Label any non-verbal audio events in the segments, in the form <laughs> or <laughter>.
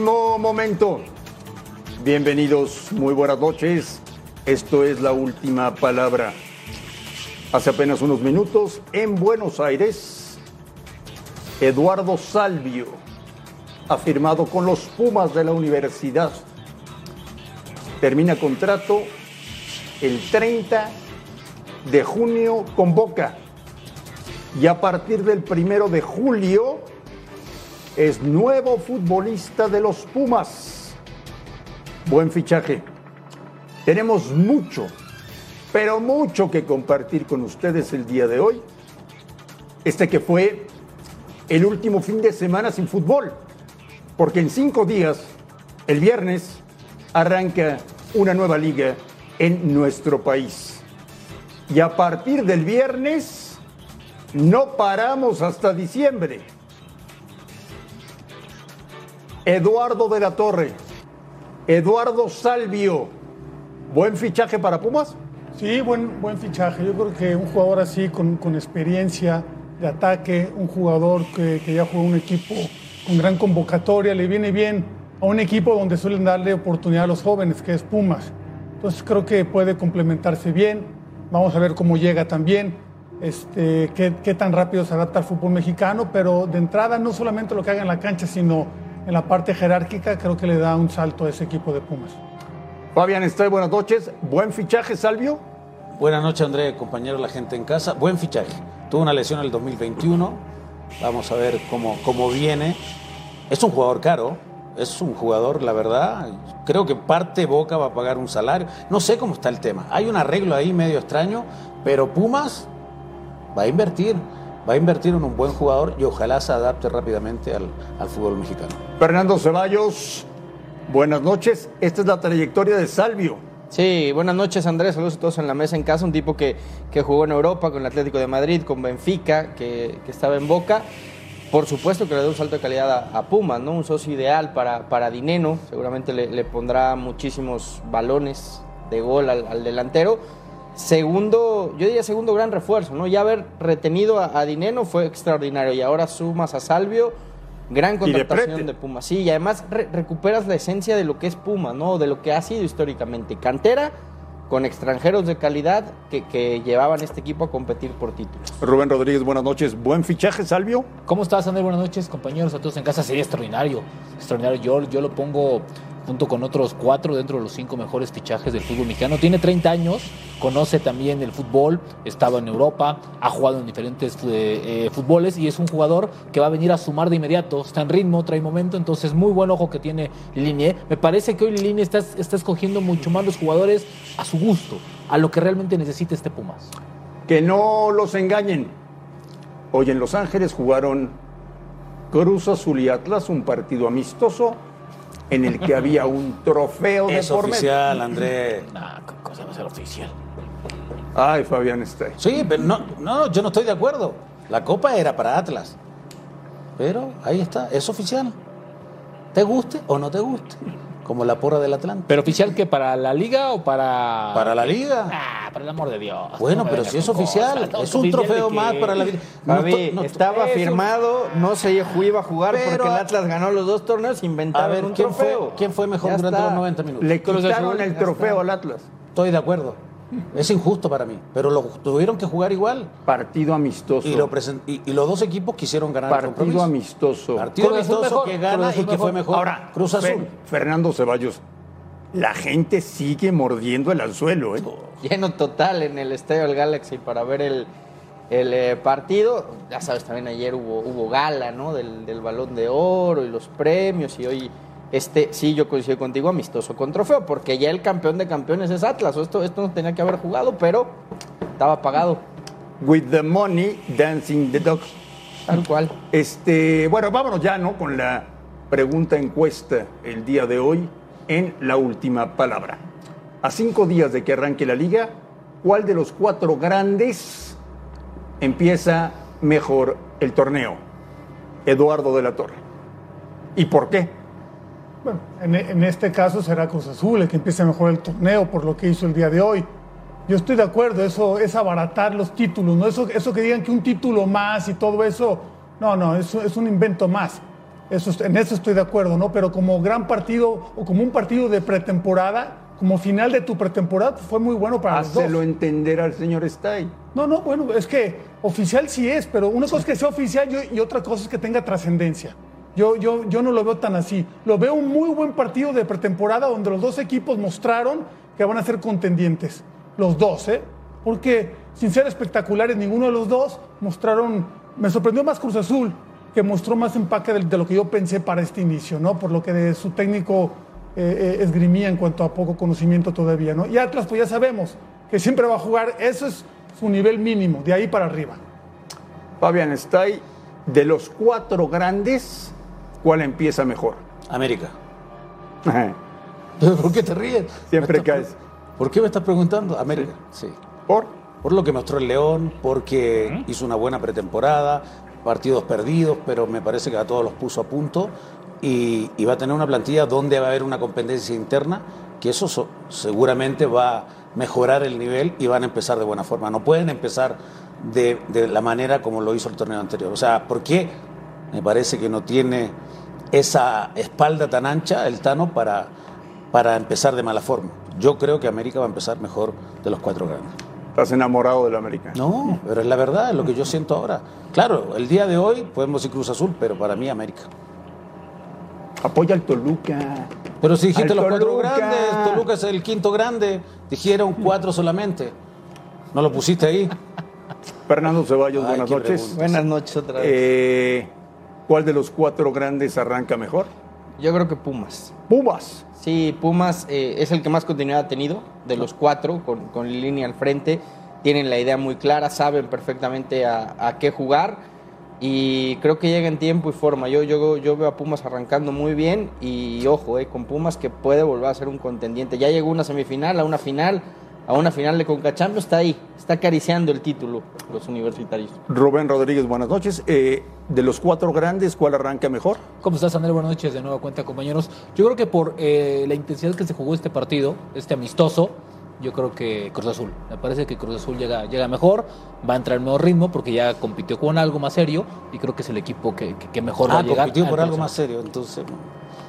Momento. Bienvenidos, muy buenas noches. Esto es la última palabra. Hace apenas unos minutos, en Buenos Aires, Eduardo Salvio ha firmado con los Pumas de la universidad. Termina contrato el 30 de junio con Boca. Y a partir del primero de julio es nuevo futbolista de los Pumas. Buen fichaje. Tenemos mucho, pero mucho que compartir con ustedes el día de hoy. Este que fue el último fin de semana sin fútbol, porque en cinco días, el viernes, arranca una nueva liga en nuestro país. Y a partir del viernes, no paramos hasta diciembre. Eduardo de la Torre, Eduardo Salvio, ¿buen fichaje para Pumas? Sí, buen, buen fichaje. Yo creo que un jugador así, con, con experiencia de ataque, un jugador que, que ya jugó un equipo con gran convocatoria, le viene bien a un equipo donde suelen darle oportunidad a los jóvenes, que es Pumas. Entonces creo que puede complementarse bien. Vamos a ver cómo llega también, este, qué, qué tan rápido se adapta al fútbol mexicano, pero de entrada no solamente lo que haga en la cancha, sino en la parte jerárquica, creo que le da un salto a ese equipo de Pumas. Fabián Estrella, buenas noches. ¿Buen fichaje, Salvio? Buenas noches, André, compañero, la gente en casa. Buen fichaje. Tuvo una lesión en el 2021. Vamos a ver cómo, cómo viene. Es un jugador caro. Es un jugador, la verdad. Creo que parte Boca va a pagar un salario. No sé cómo está el tema. Hay un arreglo ahí medio extraño, pero Pumas va a invertir. Va a invertir en un buen jugador y ojalá se adapte rápidamente al, al fútbol mexicano. Fernando Ceballos, buenas noches. Esta es la trayectoria de Salvio. Sí, buenas noches Andrés, saludos a todos en la mesa en casa, un tipo que, que jugó en Europa con el Atlético de Madrid, con Benfica, que, que estaba en Boca. Por supuesto que le da un salto de calidad a, a Pumas, ¿no? Un socio ideal para, para Dineno, seguramente le, le pondrá muchísimos balones de gol al, al, delantero. Segundo, yo diría segundo gran refuerzo, ¿no? Ya haber retenido a, a Dineno fue extraordinario y ahora sumas a Salvio, Gran contratación de, de, Pumas. Sí, y además re recuperas la esencia de lo que es Puma, ¿no? De lo que ha sido históricamente. Cantera con extranjeros de calidad que, que, llevaban este equipo a competir por títulos. Rubén Rodríguez, buenas noches. ¿Buen fichaje, Salvio? ¿Cómo estás, André? Buenas noches, compañeros, a todos en casa. Sería extraordinario. Extraordinario. Yo, yo lo pongo junto con otros cuatro dentro de los cinco mejores fichajes del fútbol mexicano. Tiene 30 años, conoce también el fútbol, estaba en Europa, ha jugado en diferentes eh, fútboles y es un jugador que va a venir a sumar de inmediato. Está en ritmo, trae momento, entonces muy buen ojo que tiene Linier. Me parece que hoy Linier está, está escogiendo mucho más los jugadores a su gusto, a lo que realmente necesita este Pumas. Que no los engañen. Hoy en Los Ángeles jugaron Cruz Azul y Atlas, un partido amistoso en el que había un trofeo de es por oficial, André. Nah, cosa va a ser oficial. Ay, Fabián está. Sí, pero no, no, yo no estoy de acuerdo. La copa era para Atlas. Pero ahí está, es oficial. ¿Te guste o no te guste? Como la porra del Atlante. ¿Pero oficial que para la liga o para.? Para la liga. Ah, por el amor de Dios. Bueno, no pero si es oficial, no, es un trofeo más para la vida. Fabi, no, estaba eso. firmado, no se iba a jugar pero, porque el Atlas ganó los dos torneos, inventaron a ver, un ¿quién trofeo. Fue, ¿Quién fue mejor ya durante está. los 90 minutos? Le quitaron el trofeo al Atlas. Estoy de acuerdo. Es injusto para mí, pero lo tuvieron que jugar igual. Partido amistoso. Y, lo y, y los dos equipos quisieron ganar Partido el amistoso. Partido Cruz amistoso mejor, que gana y que mejor. fue mejor. Ahora, Cruz Azul. Fernando Ceballos, la gente sigue mordiendo el anzuelo. ¿eh? Lleno total en el Estadio del Galaxy para ver el, el eh, partido. Ya sabes, también ayer hubo, hubo gala ¿no? del, del Balón de Oro y los premios y hoy este sí yo coincido contigo, amistoso con trofeo, porque ya el campeón de campeones es Atlas. Esto, esto no tenía que haber jugado, pero estaba pagado, With the money, dancing the dog. tal cual. Este, bueno, vámonos ya, ¿no? Con la pregunta encuesta el día de hoy en la última palabra. A cinco días de que arranque la liga, ¿cuál de los cuatro grandes empieza mejor el torneo? Eduardo de la Torre. ¿Y por qué? Bueno, en, en este caso será Cruz Azul el que empiece mejor el torneo por lo que hizo el día de hoy. Yo estoy de acuerdo, eso es abaratar los títulos, ¿no? Eso, eso que digan que un título más y todo eso, no, no, eso es un invento más. Eso, es- en eso estoy de acuerdo, ¿no? Pero como gran partido o como un partido de pretemporada, como final de tu pretemporada, fue muy bueno para los dos. Hácelo entender al señor Stay. No, no, bueno, es que oficial sí es, pero una cosa es que sea oficial y y otra cosa es que tenga trascendencia. Yo, yo, yo no lo veo tan así. Lo veo un muy buen partido de pretemporada donde los dos equipos mostraron que van a ser contendientes. Los dos, ¿eh? Porque sin ser espectaculares, ninguno de los dos mostraron. Me sorprendió más Cruz Azul, que mostró más empaque de, lo que yo pensé para este inicio, ¿no? Por lo que de su técnico eh, eh, esgrimía en cuanto a poco conocimiento todavía, ¿no? Y Atlas, pues ya sabemos que siempre va a jugar, eso es su nivel mínimo, de ahí para arriba. Fabián Stay, de los cuatro grandes, ¿cuál empieza mejor? América. <laughs> ¿Por qué te ríes? Siempre caes. ¿Por qué me estás preguntando? América, sí. ¿Por? Por lo que mostró el León, porque hizo una buena pretemporada, partidos perdidos, pero me parece que a todos los puso a punto y, y va a tener una plantilla donde va a haber una competencia interna, que eso so- seguramente va a mejorar el nivel y van a empezar de buena forma. No pueden empezar de, de la manera como lo hizo el torneo anterior. O sea, ¿por qué? Me parece que no tiene esa espalda tan ancha el Tano para, para empezar de mala forma. Yo creo que América va a empezar mejor de los cuatro grandes. Estás enamorado del América. No, pero es la verdad, es lo que yo siento ahora. Claro, el día de hoy podemos decir Cruz Azul, pero para mí América. Apoya al Toluca. Pero si dijiste Al los cuatro grandes, Toluca es el quinto grande, dijeron cuatro solamente. ¿No lo pusiste ahí? Fernando Ceballos, Ay, buenas noches. Buenas noches otra vez. Eh, ¿Cuál de los cuatro grandes arranca mejor? Yo creo que Pumas. Pumas. Sí, Pumas eh, es el que más continuidad ha tenido de los cuatro, con, con línea al frente. Tienen la idea muy clara, saben perfectamente a, a qué jugar y creo que llega en tiempo y forma. Yo, yo, yo veo a Pumas arrancando muy bien y ojo, eh, con Pumas que puede volver a ser un contendiente. Ya llegó una semifinal, a una final, a una final de Conca Champions, está ahí, está acariciando el título los universitarios. Rubén Rodríguez, buenas noches. Eh, de los cuatro grandes, ¿cuál arranca mejor? ¿Cómo estás, André? Buenas noches de nueva cuenta, compañeros. Yo creo que por eh, la intensidad que se jugó este partido, este amistoso, yo creo que Cruz Azul. Me parece que Cruz Azul llega, llega mejor, va a entrar en mejor ritmo porque ya compitió con algo más serio y creo que es el equipo que, que- que mejor va Ah, a llegar. compitió por algo más serio, entonces.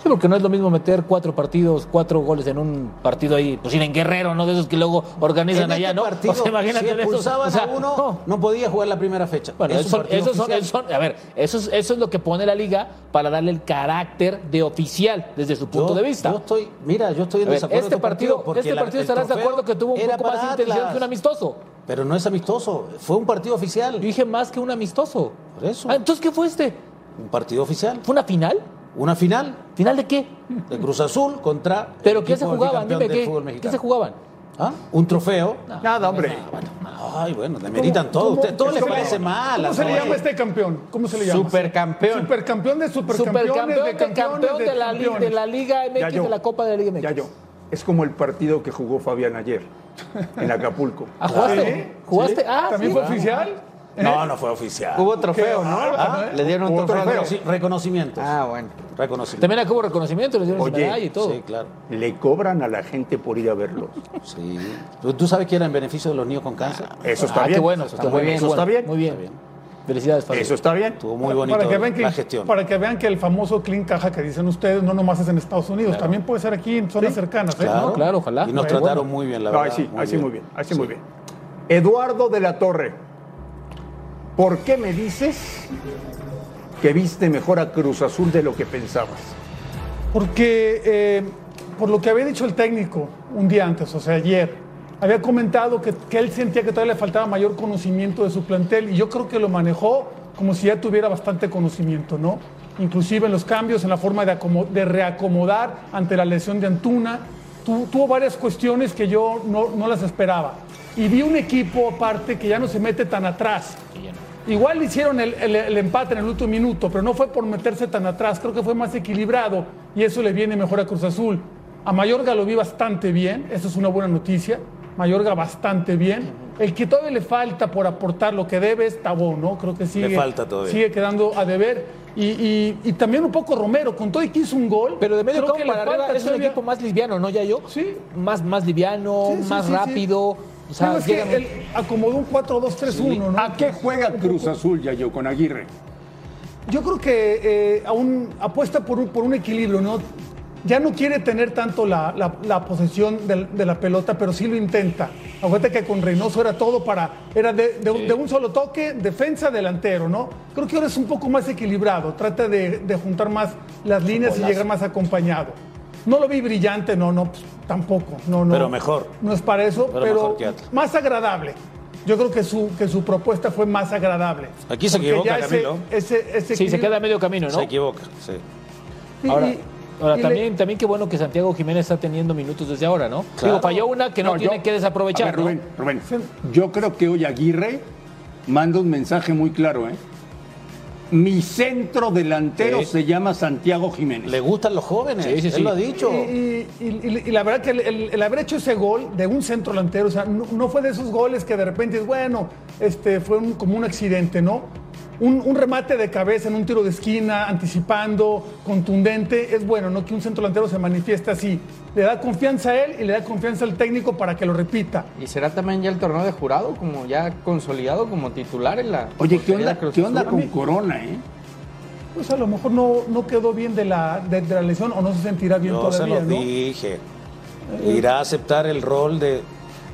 Sí, porque no es lo mismo meter cuatro partidos, cuatro goles en un partido ahí, pues ir en Guerrero, ¿no? De esos que luego organizan En allá, este ¿no? partido, o sea, imagínate si de esos. expulsaban O sea, a uno, no. no. podía jugar la primera fecha. Bueno, eso, partido son, a ver, eso es, eso es lo que pone la liga para darle el carácter de oficial desde su punto Yo- de vista. Yo estoy, mira, yo estoy en desacuerdo este partido, porque este la- partido el estarás de acuerdo que tuvo un poco más de intensidad Atlas. que un amistoso. Pero no es amistoso, fue un partido oficial. Yo dije más que un amistoso. Por eso. Ah, entonces, ¿qué fue este? Un partido oficial. ¿Fue una final? Una final ¿Final de qué? de Cruz Azul contra. el ¿Pero qué se jugaban? Dime, del ¿qué, fútbol ¿qué se jugaban? ¿Ah? Un trofeo. Nada, hombre. Ay, bueno, demeritan todo. ¿Cómo- Usted, todo le parece mal. ¿Cómo se le llama este campeón? ¿Cómo se le llama? Supercampeón. Supercampeón de supercampeones, Supercampeón de campeón de, la, de la Liga MX, yo. de la Copa de la Liga MX. Ya yo. Es como el partido que jugó Fabián ayer en Acapulco. <laughs> Ah, ¿jugaste? ¿Sí? ¿Jugaste? ¿Sí? Ah, ¿También sí. fue oficial? No, no fue oficial. Hubo trofeo, ¿no? bárbaro, Ah, ¿eh? Le dieron un trofeo. trofeo. Reconoci- reconocimientos. Ah, bueno. Reconocimientos. También acá hubo reconocimiento, les dieron medalla y todo. Sí, claro. Le cobran a la gente por ir a verlos. <laughs> Sí. ¿Tú, tú sabes que era en beneficio de los niños con cáncer? Eso está ah, bien. qué bueno, eso está muy bien. Eso está bien. Muy bien. Felicidades, Fabio. Eso está bien. Estuvo muy bonito para que, vean que, la gestión. para que vean que el famoso clean caja que dicen ustedes no nomás es en Estados Unidos, también puede ser aquí en zonas cercanas. ¿eh? Claro, No, claro, ojalá. Y nos trataron muy bien, la No, verdad. ahí sí, ahí sí muy bien, ahí sí muy bien. Eduardo de la Torre, ¿por qué me dices que viste mejor a Cruz Azul de lo que pensabas? Porque, eh, por lo que había dicho el técnico un día antes, o sea, ayer, había comentado que, que él sentía que todavía le faltaba mayor conocimiento de su plantel y yo creo que lo manejó como si ya tuviera bastante conocimiento, ¿no? inclusive en los cambios, en la forma de, de reacomodar ante la lesión de Antuna. Tu- tuvo varias cuestiones que yo no, no las esperaba. Y vi un equipo aparte que ya no se mete tan atrás. Igual hicieron el, el- el empate en el último minuto, pero no fue por meterse tan atrás. Creo que fue más equilibrado y eso le viene mejor a Cruz Azul. A Mayorga lo vi bastante bien, eso es una buena noticia. Mayorga bastante bien. El que todavía le falta por aportar lo que debe es Tabó, ¿no? Creo que sigue, falta todavía. sigue quedando a deber. Y, y- y también un poco Romero, con todo y que hizo un gol. Pero de medio creo campo que le para arriba es un equipo más liviano, ¿no, Yayo? Sí. Más, más liviano, Sí, sí, más sí, sí. rápido. O sea, Digo, es que él acomodó un 4-2-3-1, ¿no? ¿A qué juega Cruz Azul, ya yo, con Aguirre? Yo creo que eh, aún apuesta por un, por un equilibrio, ¿no? Ya no quiere tener tanto la, la- la posesión de, la pelota, pero sí lo intenta. Acuérdate que con Reynoso era todo para. Era de, de un- de un solo toque, defensa, delantero, ¿no? Creo que ahora es un poco más equilibrado. Trata de, de juntar más las líneas y llegar más acompañado. No lo vi brillante, no, no, pues, tampoco. No, no. Pero mejor. No es para eso, Pero pero, mejor que Atlas. más agradable. Yo creo que su, que su propuesta fue más agradable. Aquí se equivoca, ese- Camilo. ese- ese sí, se queda a medio camino, ¿no? Se equivoca, sí. Ahora, y- ahora y le- también, también qué bueno que Santiago Jiménez está teniendo minutos desde ahora, ¿no? Claro. Digo, falló una que no, No, tiene yo- que desaprovechar, A ver, ¿no? Rubén, Rubén, yo creo que hoy Aguirre manda un mensaje muy claro, ¿eh? Mi centro delantero Sí. se llama Santiago Jiménez. Le gustan los jóvenes, Sí, sí, sí. él lo ha dicho. Y, y- y- y la verdad que el, el- el haber hecho ese gol de un centro delantero, o sea, no, no fue de esos goles que de repente es bueno, este, fue un- como un accidente, ¿no? Un, un remate de cabeza en un tiro de esquina, anticipando, contundente, es bueno, ¿no? Que un centro delantero se manifieste así. Le da confianza a él y le da confianza al técnico para que lo repita. ¿Y será también ya el torneo de jurado, como ya consolidado como titular en la. Oye, ¿qué onda, ¿qué onda con Corona, eh? Pues a lo mejor no, no quedó bien de la, de, de la lesión o no se sentirá bien Yo se todavía, los ¿no? dije. Irá a aceptar el rol de,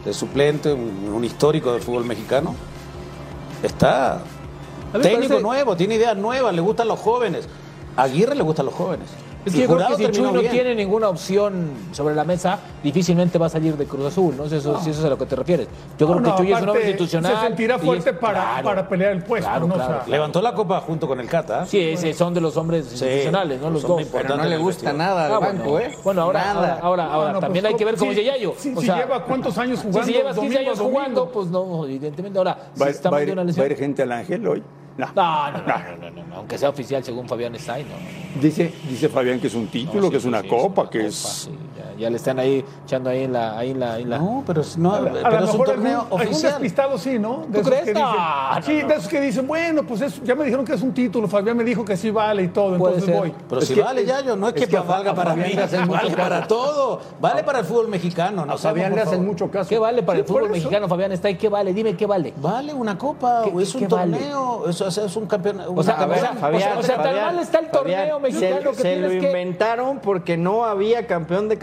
de suplente, un, un histórico del fútbol mexicano. Está técnico parece- nuevo, tiene ideas nuevas, le gustan los jóvenes. A Aguirre le gustan los jóvenes. Es Y que yo creo Jurado que si Chuy no bien. tiene ninguna opción sobre la mesa, difícilmente va a salir de Cruz Azul, ¿no? Si eso, si eso es a lo que te refieres. Yo creo No, que no, Chuy es un hombre institucional. Se sentirá es- fuerte para, claro, para pelear el puesto, claro, ¿no? O claro, sea, claro. Levantó la copa junto con el Cata. ¿eh? Sí, ese son de los hombres institucionales, ¿no? Los dos. Pero no le gusta nada al Ah, banco. ¿eh? Bueno, ahora, Nada. ahora, ahora, No, ahora no, también pues, hay que ver cómo si- es Yayo. si- O si sea, lleva cuántos años <laughs> si jugando. llevas 15 domingo a años jugando, pues no, evidentemente. Ahora, si ¿Va, estamos va a ir gente al Ángel hoy? No. No, no, no, no, no, no, no, aunque sea oficial según Fabián Stein. Dice, dice Fabián que es un título, que es una copa, que es... ya, ya le están ahí echando ahí en la, ahí en la, ahí en la- No, pero, no, A lo pero es un torneo algún, oficial. despistado sí, ¿no? De ¿Tú crees? que dicen- No, sí, no. de esos que dicen, bueno, pues es- ya me dijeron que es un título, Fabián me dijo que sí vale y todo, Puede entonces ser. voy. Pero Es si que- vale, Yayo, no es, es que, que a valga para mí, <laughs> vale para todo. Vale para el fútbol mexicano. No A Fabián le hacen mucho caso. ¿Qué vale para el fútbol mexicano, Fabián Stein? ¿Qué vale? Dime, ¿qué vale? Vale una copa, ¿Qué- o es un torneo, es un campeón. O sea, una- a ver, Fabián, o sea, tan mal está el torneo mexicano se, que se lo inventaron porque no había campeón de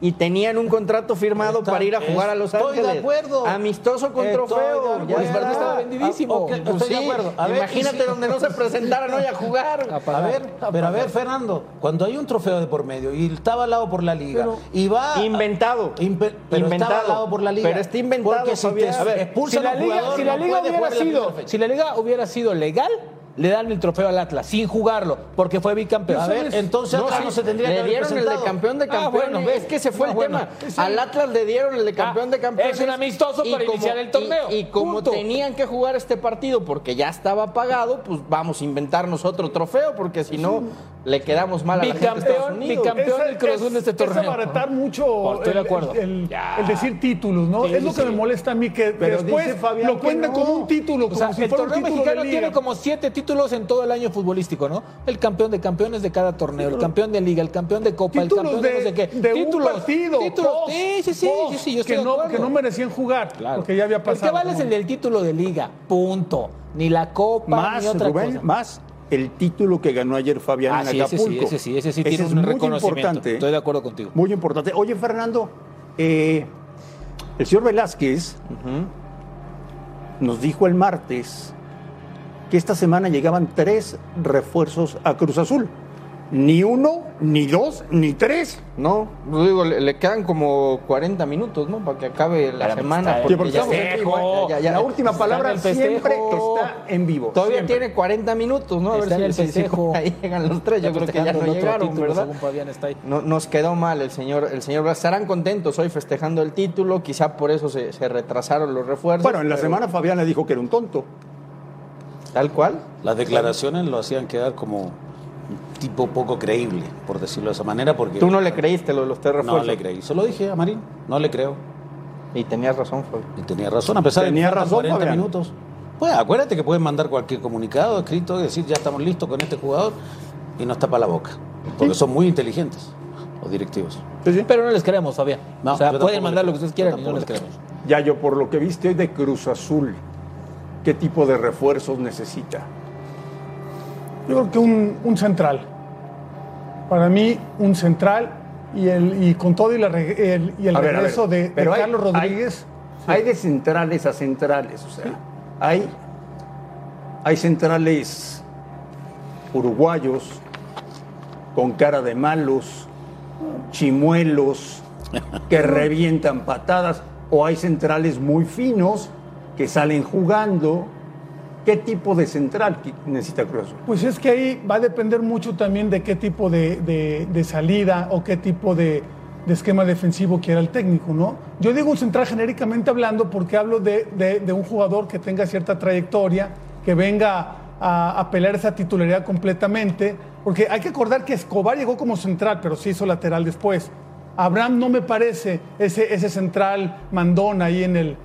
y tenían un contrato firmado Está- para ir a jugar a Los estoy de Ángeles. acuerdo. Amistoso con Estoy trofeo. está. Estaba vendidísimo. Ah, ok, Pues estoy de acuerdo. A ver, imagínate donde no se presentaran hoy a jugar. <laughs> A ver, pero a ver, Fernando, cuando hay un trofeo de por medio y estaba avalado por la liga Pero- y va Inventado. Impe- pero Inventado. está avalado por la liga. Pero está inventado, Porque si Fabián. te A ver, expulsan si la liga, jugador, si la no liga puede hubiera sido, si la liga hubiera sido legal, le dan el trofeo al Atlas sin jugarlo, porque fue bicampeón. A ver, entonces Atlas no se tendría que le dieron el de campeón de Ah, bueno, ves. es que se fue el bueno. tema. Al Atlas le dieron el de campeón Ah, de campeones. es un amistoso para iniciar el torneo. Y, y como Punto. tenían que jugar este partido porque ya estaba pagado, pues vamos a inventarnos otro trofeo porque si no le quedamos mal a la gente de Estados Bicampeón, Unidos. bicampeón Es- del Cruz de este es- torneo. Es abaratar mucho Oh, estoy de el- acuerdo. el, el- decir títulos, ¿no? Sí, es lo que sí. me molesta a mí, que, Pero después lo cuentan no. como un título, O como si el fuera un torneo título mexicano tiene como siete títulos en todo el año futbolístico, ¿no? El campeón de campeones de cada torneo, el campeón de liga, el campeón de copa, el Títulos campeón de, de, no sé qué. de títulos, un partido. títulos. post, sí, sí, sí, post, sí, sí, yo estoy que, no, acuerdo. que no merecían jugar, Claro. porque ya había El pasado. que vale el del título de liga, punto. Ni la copa, Más, ni otra Rubén, cosa. más el título que ganó ayer Fabián Ah, en sí, ese Acapulco. sí, ese sí, ese sí tiene es un muy reconocimiento. importante. Estoy de acuerdo contigo. Muy importante. Oye, Fernando, eh, el señor Velázquez nos dijo el martes que esta semana llegaban tres refuerzos a Cruz Azul. Ni uno, ni dos, ni tres. No, yo digo, le, le quedan como 40 minutos, ¿no? Para que acabe la semana. porque porque ya-. Ya, ya, La última Está palabra siempre está en vivo. Todavía siempre. tiene 40 minutos, ¿no? A ver Está si, en el si- si festejo. <laughs> ahí llegan los tres. Yo creo que ya no llegaron, título, ¿verdad? según Fabián está ahí. No, nos quedó mal el señor, el señor Blas. Estarán contentos hoy festejando el título, quizá por eso se, se retrasaron los refuerzos. Bueno, en la pero semana Fabián le dijo que era un tonto. Tal cual. Las declaraciones lo hacían quedar como un tipo poco creíble, por decirlo de esa manera, porque Tú no le creíste lo de los tres no le creí. Se lo dije a Marín, no le creo. Y tenías razón, Fabio. Y tenía razón, a pesar de que razón, 40 Fabián. minutos. Pues acuérdate que pueden mandar cualquier comunicado escrito y decir ya estamos listos con este jugador y nos tapa la boca. Porque son muy inteligentes los directivos. Pero no les creemos, Fabián. No, o sea, pueden mandar lo que ustedes quieran y no les creemos. Ya yo, por lo que viste hoy de Cruz Azul, ¿qué tipo de refuerzos necesita? Yo creo que un, un central. Para mí, un central y, el, y con todo y, la el, y el A ver, a ver, regreso de, de pero hay- Carlos hay- Rodríguez. Hay de centrales a centrales, o sea, hay, hay centrales uruguayos con cara de malos, chimuelos, que <laughs> revientan patadas, o hay centrales muy finos que salen jugando. ¿Qué tipo de central necesita Cruz? Pues es que ahí va a depender mucho también de qué tipo de, salida o qué tipo de, esquema defensivo quiera el técnico, ¿no? Yo digo un central genéricamente hablando porque hablo de, un jugador que tenga cierta trayectoria, que venga a, a pelear esa titularidad completamente, porque hay que acordar que Escobar llegó como central, pero se hizo lateral después. Abraham no me parece ese, ese central mandón ahí en, el,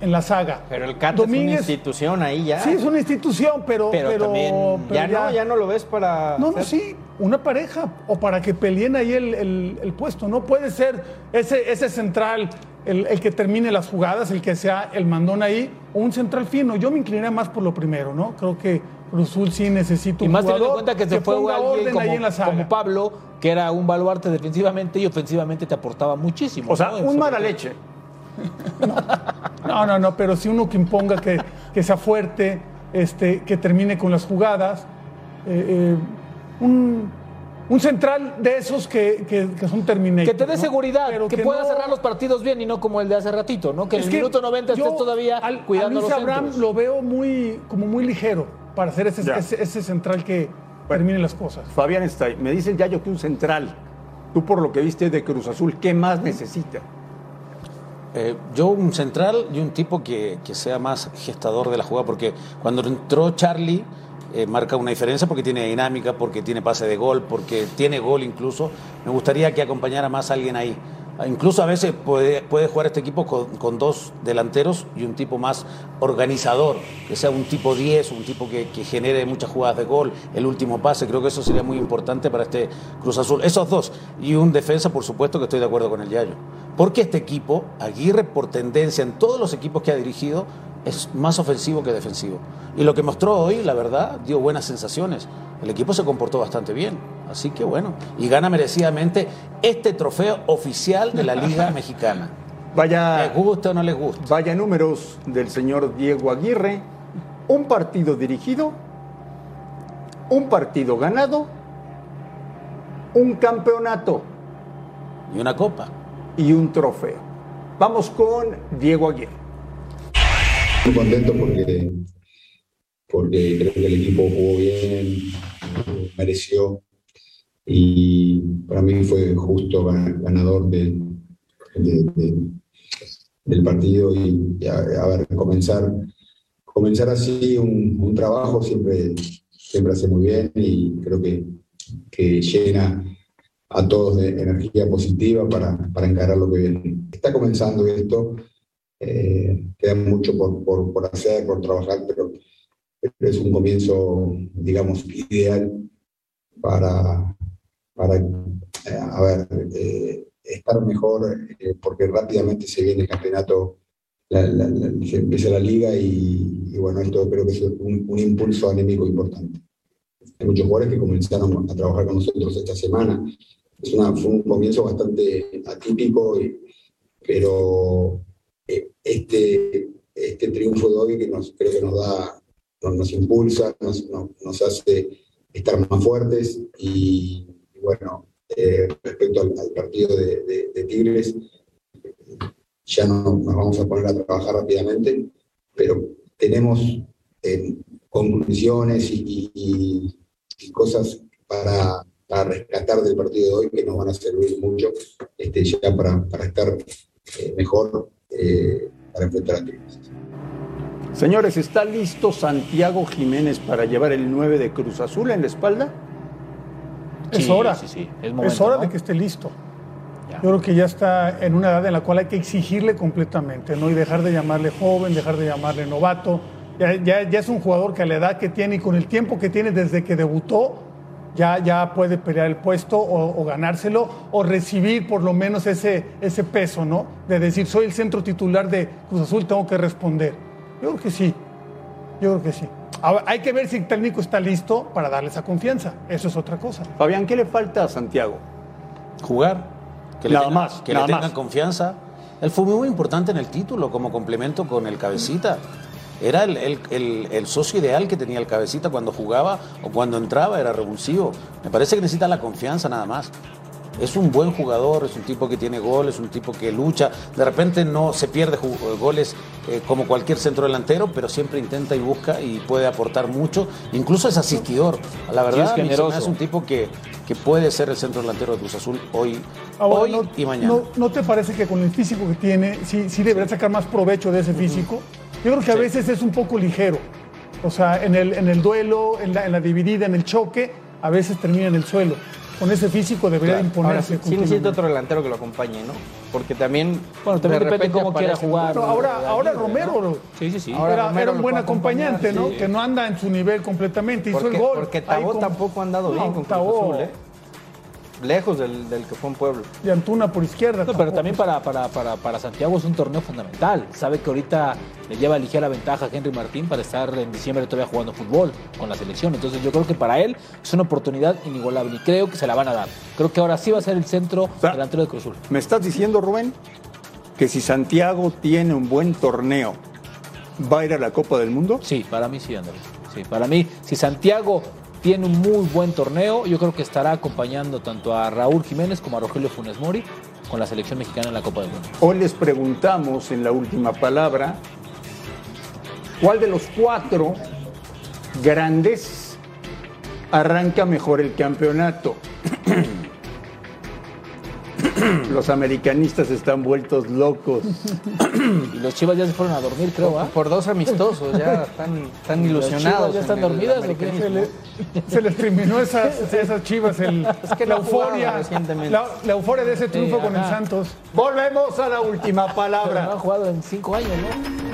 en la saga. Pero el CAT es una institución ahí ya. Sí, es una institución, pero... pero, pero- también pero ya, no, ya no lo ves para. no, no, ser- sí, una pareja o para que peleen ahí el, el- el puesto. No puede ser ese, ese central el, el que termine las jugadas, el que sea el mandón ahí, o un central fino. Yo me inclinaría más por lo primero, ¿no? Creo que Cruz Azul sí necesita Y un más teniendo en cuenta que se fue ponga alguien orden como, ahí en la saga. como Pablo, que era un baluarte defensivamente y ofensivamente te aportaba muchísimo. O sea, ¿no? un mala todo- leche. No, no, no, pero sí uno que imponga que, que sea fuerte, este, que termine con las jugadas. eh, eh, un, un central de esos que, que, que son terminators. Que te dé ¿no? seguridad, Pero que, pueda no- cerrar los partidos bien y no como el de hace ratito, ¿no? Que en el minuto 90 yo estés todavía al- cuidando a Luis los Abraham centros. lo veo muy, como muy ligero para hacer ese, ese, ese central que termine las cosas. Fabián está ahí. Me dice el Yayo que un central. Tú por lo que viste de Cruz Azul, ¿qué más necesita? Eh, yo un central y un tipo que, que sea más gestador de la jugada, porque cuando entró Charlie eh, marca una diferencia porque tiene dinámica, porque tiene pase de gol, porque tiene gol incluso. Me gustaría que acompañara más a alguien ahí. Ah, Incluso a veces puede, puede jugar este equipo con, con dos delanteros y un tipo más organizador, que sea un tipo 10, un tipo que, que genere muchas jugadas de gol, el último pase, creo que eso sería muy importante para este Cruz Azul. Esos dos. Y un defensa, por supuesto, que estoy de acuerdo con el Yayo. Porque este equipo, Aguirre, por tendencia en todos los equipos que ha dirigido, es más ofensivo que defensivo. Y lo que mostró hoy, la verdad, dio buenas sensaciones. El equipo se comportó bastante bien. Así que bueno, y gana merecidamente este trofeo oficial de la Liga <laughs> Mexicana. Vaya, ¿Les gusta o no les gusta? vaya números del señor Diego Aguirre. Un partido dirigido, un partido ganado, un campeonato Y una copa. Y un trofeo. Vamos con Diego Aguirre. Muy contento porque, porque creo que el equipo jugó bien, mereció y para mí fue justo gan- ganador de- de- de- del partido y, a ver, comenzar, comenzar así un, un trabajo siempre, siempre hace muy bien y creo que, que llena a todos de energía positiva para, para encarar lo que viene. Está comenzando esto, eh, queda mucho por, por, por hacer, por trabajar, pero, es un comienzo, digamos, ideal para, para eh, a ver, eh, estar mejor, eh, porque rápidamente se viene el campeonato, la- la- la- se empieza la liga y, y bueno, esto creo que es un, un impulso anémico importante. Hay muchos jugadores que comenzaron a trabajar con nosotros esta semana. Es un comienzo bastante atípico, y- pero eh, este, este triunfo de hoy que nos, creo que nos da, nos, impulsa, nos, hace estar más fuertes y, bueno, eh, respecto al, partido de, Tigres, ya no nos vamos a poner a trabajar rápidamente, pero tenemos eh, conclusiones y, cosas para, rescatar del partido de hoy que nos van a servir mucho este, ya para, para estar eh, mejor para enfrentar a Tigres. Señores, ¿está listo Santiago Jiménez para llevar el 9 de Cruz Azul en la espalda? es hora. Es, hora de que esté listo. Yo creo que ya está en una edad en la cual hay que exigirle completamente, ¿no? Y dejar de llamarle joven, dejar de llamarle novato. Ya, ya, es un jugador que a la edad que tiene y con el tiempo que tiene desde que debutó, ya, ya puede pelear el puesto o, ganárselo o recibir por lo menos ese, ese peso, ¿no? De decir, soy el centro titular de Cruz Azul, tengo que responder. Yo creo que sí. Yo creo que sí. hay que ver si el técnico está listo para darle esa confianza. Eso es otra cosa. Fabián, ¿qué le falta a Santiago? Jugar. Que nada más. Que le tengan confianza. Él fue muy importante en el título como complemento con el cabecita. Era el, socio ideal que tenía el cabecita cuando jugaba o cuando entraba, era revulsivo. Me parece que necesita la confianza nada más. Es un buen jugador, es un tipo que tiene goles, un tipo que lucha. De repente no se pierde goles eh, como cualquier centro delantero, pero siempre intenta y busca y puede aportar mucho. Incluso es asistidor. La verdad, es, un tipo que, que puede ser el centro delantero de Cruz Azul hoy, hoy y mañana. No, te parece que con el físico que tiene, sí, sí debería sacar más provecho de ese físico? Yo creo que a veces es un poco ligero. O sea, en el, en el duelo, en la, en la dividida, en el choque, a veces termina en el suelo con ese físico debería imponerse. sí, necesita otro delantero que lo acompañe, ¿no? Porque también. Bueno, también de depende cómo quiera jugar. ahora, ahora Romero. Sí, sí, sí. Ahora era, un buen acompañante, ¿no? Que no anda en su nivel completamente. Hizo el gol. Porque Tabó tampoco ha andado bien con Cruz ¿eh? Lejos del, que fue en Pueblo. Y Antuna por izquierda. pero también para, para, para, para, Santiago es un torneo fundamental. Sabe que ahorita le lleva ligera ventaja a Henry Martín para estar en diciembre todavía jugando fútbol con la selección. Entonces yo creo que para él es una oportunidad inigualable y creo que se la van a dar. Creo que ahora sí va a ser el centro delantero de Cruzul. ¿Me estás diciendo, Rubén, que si Santiago tiene un buen torneo, va a ir a la Copa del Mundo? Sí, para mí sí, Andrés. Sí, para mí, si Santiago tiene un muy buen torneo. Yo creo que estará acompañando tanto a Raúl Jiménez como a Rogelio Funes Mori con la selección mexicana en la Copa del Mundo. Hoy les preguntamos en la última palabra cuál de los cuatro grandes arranca mejor el campeonato. <clears throat> <clears throat> Los americanistas están vueltos locos. Y <clears throat> los chivas ya se fueron a dormir, creo, por, por dos amistosos, ya <laughs> están, están ilusionados. ¿Ya están dormidas Se, les terminó esas, esas chivas, el, <laughs> la, euforia, la, la, euforia de ese triunfo con el Santos. Volvemos a la última palabra. no han jugado en cinco años, ¿no?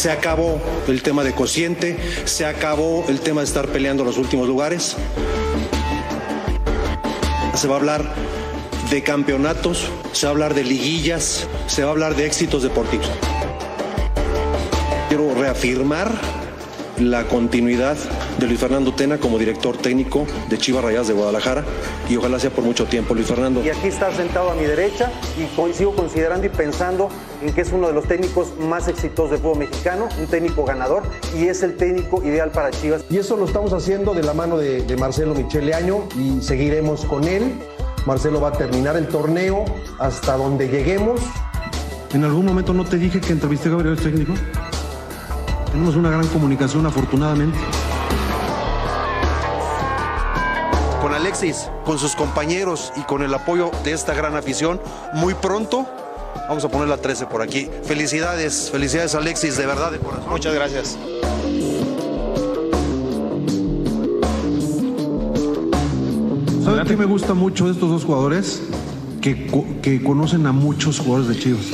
Se acabó el tema de cociente, se acabó el tema de estar peleando los últimos lugares. Se va a hablar de campeonatos, se va a hablar de liguillas, se va a hablar de éxitos deportivos. Quiero reafirmar la continuidad de Luis Fernando Tena como director técnico de Chivas Rayas de Guadalajara y ojalá sea por mucho tiempo Luis Fernando. Y aquí está sentado a mi derecha y sigo considerando y pensando en que es uno de los técnicos más exitosos del fútbol mexicano, un técnico ganador y es el técnico ideal para Chivas. Y eso lo estamos haciendo de la mano de, Marcelo Michele Año y seguiremos con él. Marcelo va a terminar el torneo hasta donde lleguemos. ¿En algún momento no te dije que entrevisté a Gabriel técnico? Tenemos una gran comunicación, afortunadamente. Con Alexis, con sus compañeros y con el apoyo de esta gran afición, muy pronto vamos a poner la 13 por aquí. Felicidades, felicidades Alexis, de verdad, de corazón. Muchas gracias. ¿Saben qué me gusta mucho de estos dos jugadores? Que, que conocen a muchos jugadores de Chivas.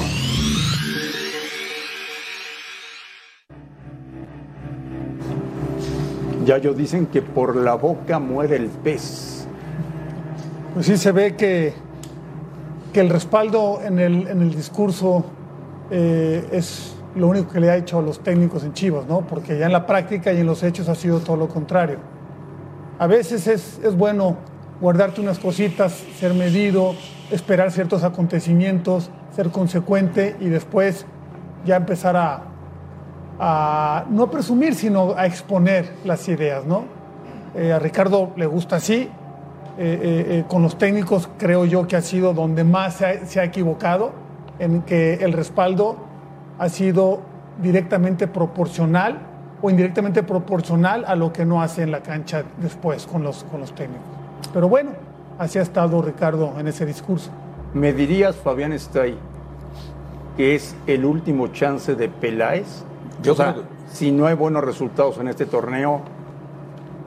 Ya ellos dicen que por la boca muere el pez. Pues sí se ve que, que el respaldo en el, en el discurso eh, es lo único que le ha hecho a los técnicos en Chivas, ¿no? Porque ya en la práctica y en los hechos ha sido todo lo contrario. A veces es, es bueno guardarte unas cositas, ser medido, esperar ciertos acontecimientos, ser consecuente y después ya empezar a, a no presumir, sino a exponer las ideas, ¿no? Eh, a Ricardo le gusta así. Eh, eh, con los técnicos creo yo que ha sido donde más se ha, se ha equivocado, en que el respaldo ha sido directamente proporcional o indirectamente proporcional a lo que no hace en la cancha después con los, con los técnicos. Pero bueno, así ha estado Ricardo en ese discurso. ¿Me dirías, Fabián Stay, que es el último chance de Peláez? Yo o sea, creo que- si no hay buenos resultados en este torneo,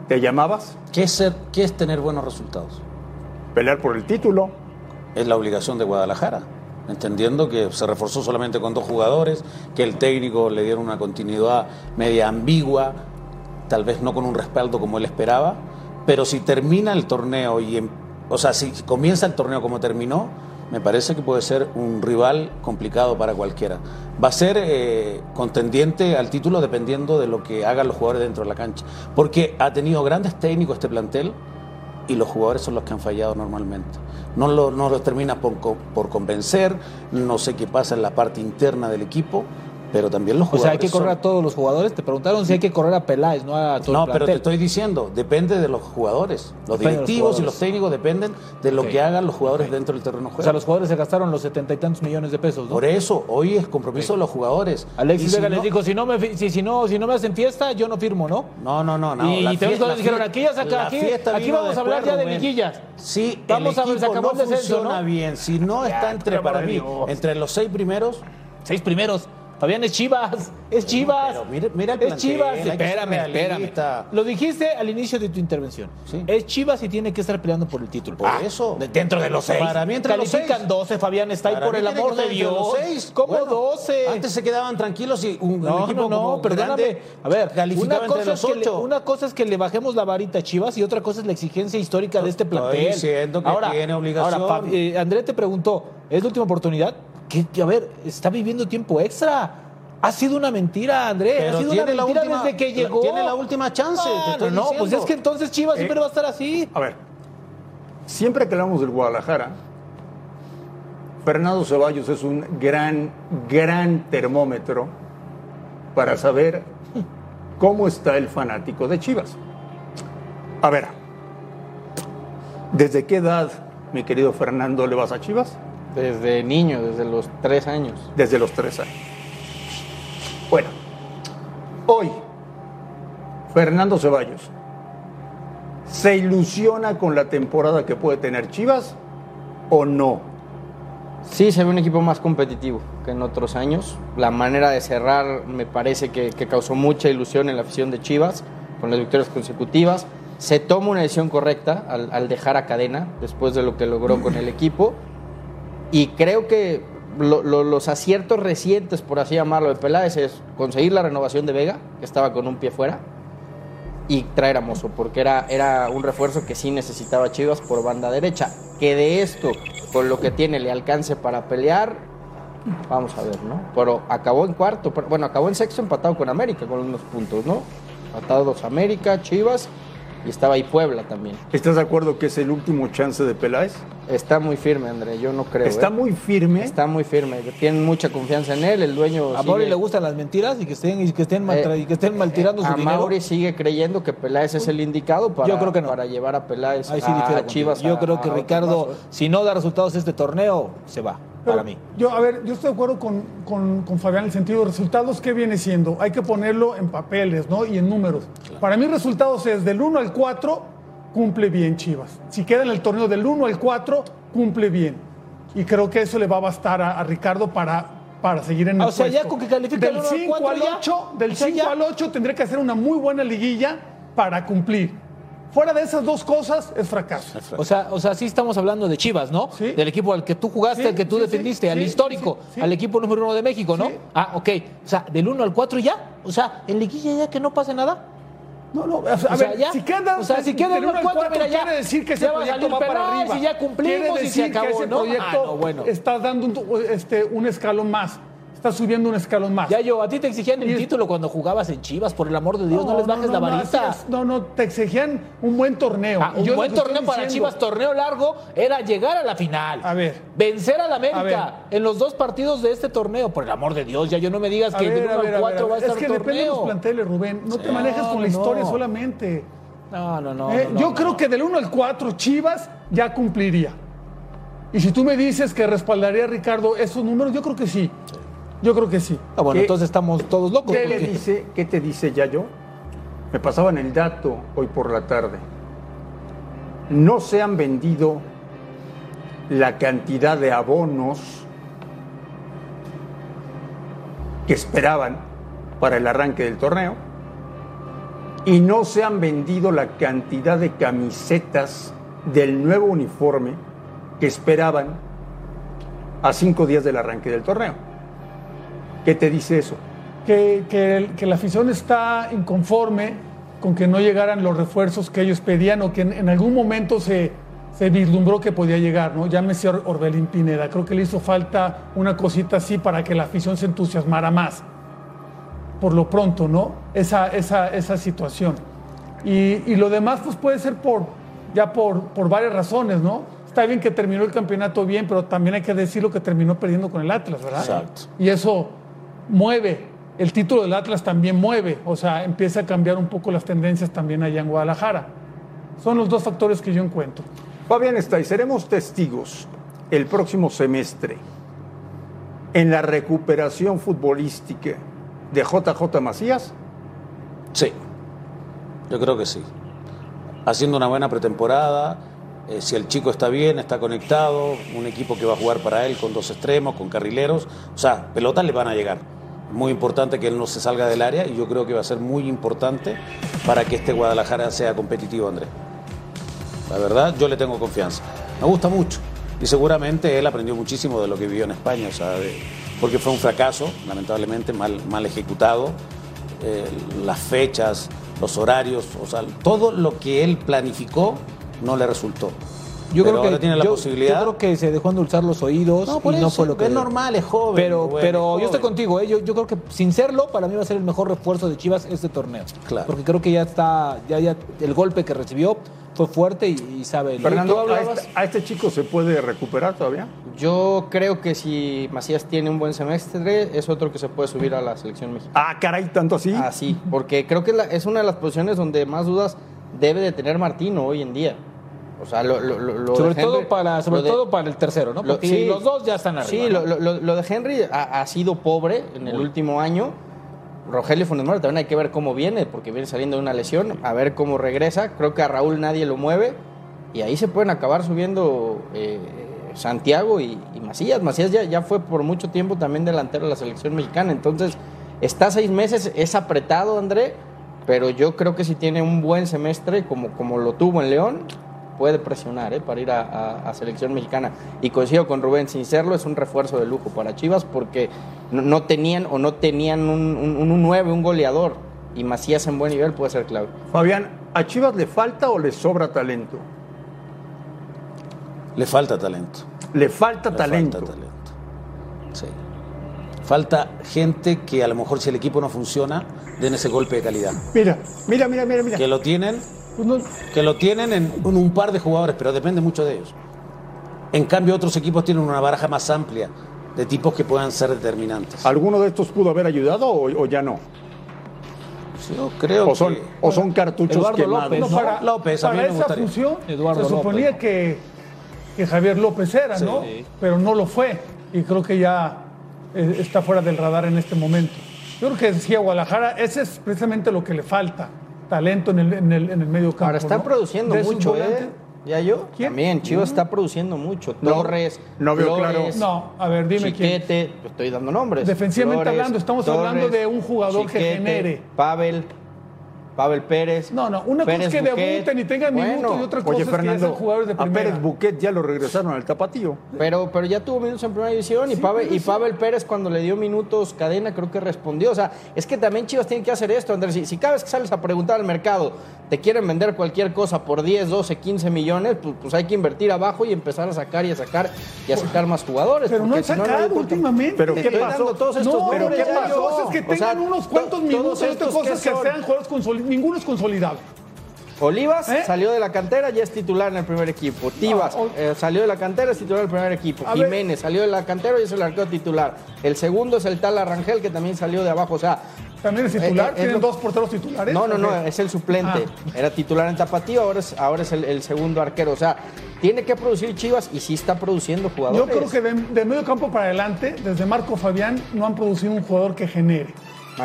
¿te llamabas? ¿Qué es, ser- qué es tener buenos resultados? Pelear por el título. Es la obligación de Guadalajara, entendiendo que se reforzó solamente con dos jugadores, que el técnico le dieron una continuidad media ambigua, tal vez no con un respaldo como él esperaba, pero si termina el torneo y, em- o sea, si comienza el torneo como terminó, me parece que puede ser un rival complicado para cualquiera. Va a ser eh, contendiente al título dependiendo de lo que hagan los jugadores dentro de la cancha, porque ha tenido grandes técnicos este plantel y los jugadores son los que han fallado normalmente. No lo- los termina por convencer, no sé qué pasa en la parte interna del equipo, pero también los O jugadores. sea, hay que correr son- a todos los jugadores. Te preguntaron si hay que correr a Peláez, no a todo No, el pero te estoy diciendo, depende de los jugadores. Los Depende los directivos y los técnicos dependen de lo que hagan los jugadores dentro del terreno de O juego. sea, los jugadores se gastaron los setenta y tantos millones de pesos, ¿no? Por eso, hoy es compromiso de los jugadores. Alexis Y si Vega no- les dijo, si no, me, si, si, no, si no me hacen fiesta, yo no firmo, ¿no? No, no, no, no. y y fiesta- cuando dijeron, aquí ya saca, aquí, aquí vamos a hablar ya de liguillas. Sí, Vamos el a ver, se acabó no el descenso, funciona bien. Si no está entre, para mí, entre los seis primeros, Seis primeros. Fabián es Chivas, es Chivas. pero mira- mira el es plantel, Chivas. Espérame, espérame. Lo dijiste al inicio de tu intervención. Sí. Es Chivas y tiene que estar peleando por el título. Por eso. de- Dentro de los seis. Para mí entre los Califican seis. 12, Fabián está ahí Para por el amor de Dios. los seis. ¿Cómo Bueno, 12? Antes se quedaban tranquilos y un No, equipo no, no, perdóname. grande A ver, una entre cosa, los es que le, ocho. una cosa es que le bajemos la varita a Chivas y otra cosa es la exigencia histórica de este Estoy plantel. diciendo que tiene obligación. Ahora, eh, André te preguntó, ¿es la última oportunidad? Que, que, a ver, está viviendo tiempo extra. Ha sido una mentira, André. Pero ha sido una mentira última- desde que llegó. tiene la última chance, Ah, no, pues es que entonces Chivas Eh, siempre va a estar así. A ver, siempre que hablamos del Guadalajara, Fernando Ceballos es un gran, gran termómetro para saber cómo está el fanático de Chivas. A ver, ¿desde qué edad, mi querido Fernando, le vas a Chivas? Desde niño, desde los tres años. Desde los tres años. Bueno, hoy, Fernando Ceballos, ¿se ilusiona con la temporada que puede tener Chivas o no? Sí, se ve un equipo más competitivo que en otros años. La manera de cerrar me parece que, que causó mucha ilusión en la afición de Chivas con las victorias consecutivas. Se toma una decisión correcta al, al dejar a cadena después de lo que logró con el equipo. Y creo que lo- lo- los aciertos recientes, por así llamarlo, de Peláez es conseguir la renovación de Vega, que estaba con un pie fuera, y traer a Mozo, porque era, era un refuerzo que sí necesitaba Chivas por banda derecha. Que de esto, con lo que tiene, le alcance para pelear, vamos a ver, ¿no? Pero acabó en cuarto, pero- bueno, acabó en sexto empatado con América, con unos puntos, ¿no? Empatados América, Chivas, y estaba ahí Puebla también. ¿Estás de acuerdo que es el último chance de Peláez? Está muy firme, André, yo no creo. Está ¿eh? muy firme. Está muy firme, tienen mucha confianza en él, el dueño A Mauri le gustan las mentiras y que estén, y que estén, mal, Eh, y que estén mal tirando su a dinero. Mauri sigue creyendo que Peláez es el indicado para, Yo creo que no. para llevar a Peláez Ahí sí a contigo. Chivas. Yo a- creo a que Ricardo, ¿eh? si no da resultados este torneo, se va, para mí. Yo, a ver, yo estoy de acuerdo con, con, con Fabián en el sentido de resultados, ¿qué viene siendo? Hay que ponerlo en papeles, ¿no? Y en números. Para mí resultados es del 1 al 4, cumple bien Chivas. Si queda en el torneo del 1 al 4, cumple bien. Y creo que eso le va a bastar a, a Ricardo para, para seguir en Ah, el o sea, ya puesto. con que califique Del del 1 al 5 al 4 ya. 8, del O sea, 5 ya. al 8 tendría que hacer una muy buena liguilla para cumplir. Fuera de esas dos cosas, es fracaso. O sea, o sea, sí estamos hablando de Chivas, ¿no? Sí. Del equipo al que tú jugaste, Sí, al que tú sí, defendiste, sí, al histórico, sí, sí. al equipo número uno de México, ¿no? Sí. Ah, ok. O sea, del 1 al 4 ya. O sea, en liguilla ya que no pase nada. No, no, a, a O sea, ver, ya. si queda, O sea, si queda uno al cuatro, mira, ya. quiere decir que ese Ya va a proyecto salir va para arriba. y ya cumplimos Quiere y se acabó, que ese ¿no? proyecto Ah, no, bueno. está dando un, este, un escalón más. Está subiendo un escalón más. Ya yo, a ti te exigían el Y- título cuando jugabas en Chivas, por el amor de Dios, no, les bajes la varita. No, no, te exigían un buen torneo. Ah, un yo buen torneo para diciendo- Chivas, torneo largo, era llegar a la final. A ver. Vencer al América en los dos partidos de este torneo. Por el amor de Dios, ya yo no me digas A que a 1 ver, al a 4 ver. va a estar Es que depende de los planteles, Rubén. No te Sí. manejes con la historia solamente. No, no, no. Eh, no, yo no, creo no. que del 1 al 4 Chivas ya cumpliría. Y si tú me dices que respaldaría a Ricardo esos números, yo creo que sí. Yo creo que sí. Ah, bueno, ¿Qué- entonces estamos todos locos. ¿Qué le porque- dice, qué te dice Yayo? Me pasaban el dato hoy por la tarde. No se han vendido la cantidad de abonos que esperaban para el arranque del torneo y no se han vendido la cantidad de camisetas del nuevo uniforme que esperaban a cinco días del arranque del torneo. ¿Qué te dice eso? Que, que el- que la afición está inconforme con que no llegaran los refuerzos que ellos pedían o que en, en algún momento se, se vislumbró que podía llegar, ¿no? Llámese Or- Orbelín Pineda. Creo que le hizo falta una cosita así para que la afición se entusiasmara más. Por lo pronto, ¿no? Esa, esa, esa situación. Y, y lo demás, pues puede ser por, ya por, por varias razones, ¿no? Está bien que terminó el campeonato bien, pero también hay que decirlo que terminó perdiendo con el Atlas, ¿verdad? Exacto. Y eso mueve. El título del Atlas también mueve. O sea, empieza a cambiar un poco las tendencias también allá en Guadalajara. Son los dos factores que yo encuentro. Fabián está y seremos testigos el próximo semestre en la recuperación futbolística de JJ Macías. Sí, yo creo que sí. Haciendo una buena pretemporada, eh, si el chico está bien, está conectado, un equipo que va a jugar para él con dos extremos, con carrileros, o sea, pelotas le van a llegar. Muy importante que él no se salga del área y yo creo que va a ser muy importante para que este Guadalajara sea competitivo, Andrés. La verdad, yo le tengo confianza. Me gusta mucho. Y seguramente él aprendió muchísimo de lo que vivió en España, o sea, porque fue un fracaso, lamentablemente, mal, mal ejecutado. Eh, las fechas, los horarios, o sea, todo lo que él planificó no le resultó. Yo Pero creo que ahora tiene la yo, posibilidad. yo creo que se dejó endulzar los oídos No, por y no eso, fue lo que es normal, es joven, Pero, pero yo estoy contigo, ¿eh? yo, yo creo que sin serlo para mí va a ser el mejor refuerzo de Chivas este torneo. Claro. Porque creo que ya está, ya, ya el golpe que recibió fue fuerte y, y sabe. Fernando, ¿Tú ¿a hablabas? este, a este chico se puede recuperar todavía? Yo creo que si Macías tiene un buen semestre, es otro que se puede subir a la selección mexicana. Ah, caray, tanto así. Así, porque creo que la- es una de las posiciones donde más dudas debe de tener Martino hoy en día. O sea, lo, lo- lo- sobre de todo para, sobre de- todo para el tercero, ¿no? Porque sí. los dos ya están arriba. Sí, ¿no? lo, lo- lo de Henry ha, ha sido pobre en el último año. Rogelio Funes también hay que ver cómo viene, porque viene saliendo de una lesión, a ver cómo regresa. Creo que a Raúl nadie lo mueve y ahí se pueden acabar subiendo eh, Santiago y, y Macías. Macías ya, ya fue por mucho tiempo también delantero de la selección mexicana, entonces está seis meses, es apretado André, pero yo creo que si tiene un buen semestre como, como lo tuvo en León, puede presionar ¿eh? para ir a, a- a selección mexicana. Y coincido con Rubén, sin serlo, es un refuerzo de lujo para Chivas porque no, no tenían o no tenían un, un, un 9, un goleador. Y Macías en buen nivel puede ser clave. Fabián, ¿a Chivas le falta o le sobra talento? Le falta talento. Le falta Le talento. Falta talento. Sí. Falta gente que a lo mejor si el equipo no funciona, den ese golpe de calidad. Mira, mira, mira, mira, mira. Que lo tienen, que lo tienen en un, par de jugadores, pero depende mucho de ellos. En cambio, otros equipos tienen una baraja más amplia de tipos que puedan ser determinantes. ¿Alguno de estos pudo haber ayudado o, o ya no? Yo creo ¿O son, que o son cartuchos Eduardo quemados? López, no, ¿no? para, López, a mí para me esa gustaría. función Eduardo se suponía López. que, que Javier López era, ¿no? Sí. Pero no lo fue. Y creo que ya eh, está fuera del radar en este momento. Yo creo que decía Guadalajara, ese es precisamente lo que le falta. Talento en el, en el, en el medio campo. Ahora está ¿no? produciendo De mucho. ¿eh? ¿Ya yo? ¿Quién? También, Chivas está produciendo mucho. No, Torres, no veo Flores, No, a ver, dime quién. Chiquete, estoy dando nombres. Defensivamente Flores, hablando, estamos hablando de un jugador que genere. Pavel. Pavel Pérez. No, no, una Pérez cosa es que Buquet. debuten y tengan Bueno, minutos y otra cosa Oye, es que ya Fernando, sean jugadores de a primera. Pérez Buquet ya lo regresaron al tapatío. Pero, pero ya tuvo minutos en primera división y, Pavel, y Pavel Pérez cuando le dio minutos cadena creo que respondió. O sea, es que también Chivas tiene que hacer esto, Andrés. Si, si cada vez que sales a preguntar al mercado te quieren vender cualquier cosa por 10, 12, 15 millones, pues, pues hay que invertir abajo y empezar a sacar y a sacar y a sacar más jugadores. Pero no han no, sacado últimamente. Pero ¿qué pasó? dando todos estos no, pero ¿qué pasó? es que O tengan sea, unos to- cuantos minutos y otra estos, cosa ¿qué es que son? sean jugadores consolidados. Ninguno es consolidado. Olivas ¿Eh? salió de la cantera, ya es titular en el primer equipo. Tibas No, o- eh, salió de la cantera, es titular en el primer equipo. A ver. Jiménez salió de la cantera y es el arquero titular. El segundo es el tal Arrangel, que también salió de abajo. O sea, También es titular. Eh, es Tienen lo- dos porteros titulares. no, no, ¿o no, es el suplente. Ah. Era titular en Tapatío, ahora es, ahora es el, el segundo arquero. O sea, tiene que producir Chivas y sí está produciendo jugadores. Yo creo que de, de medio campo para adelante, desde Marco Fabián, no han producido un jugador que genere.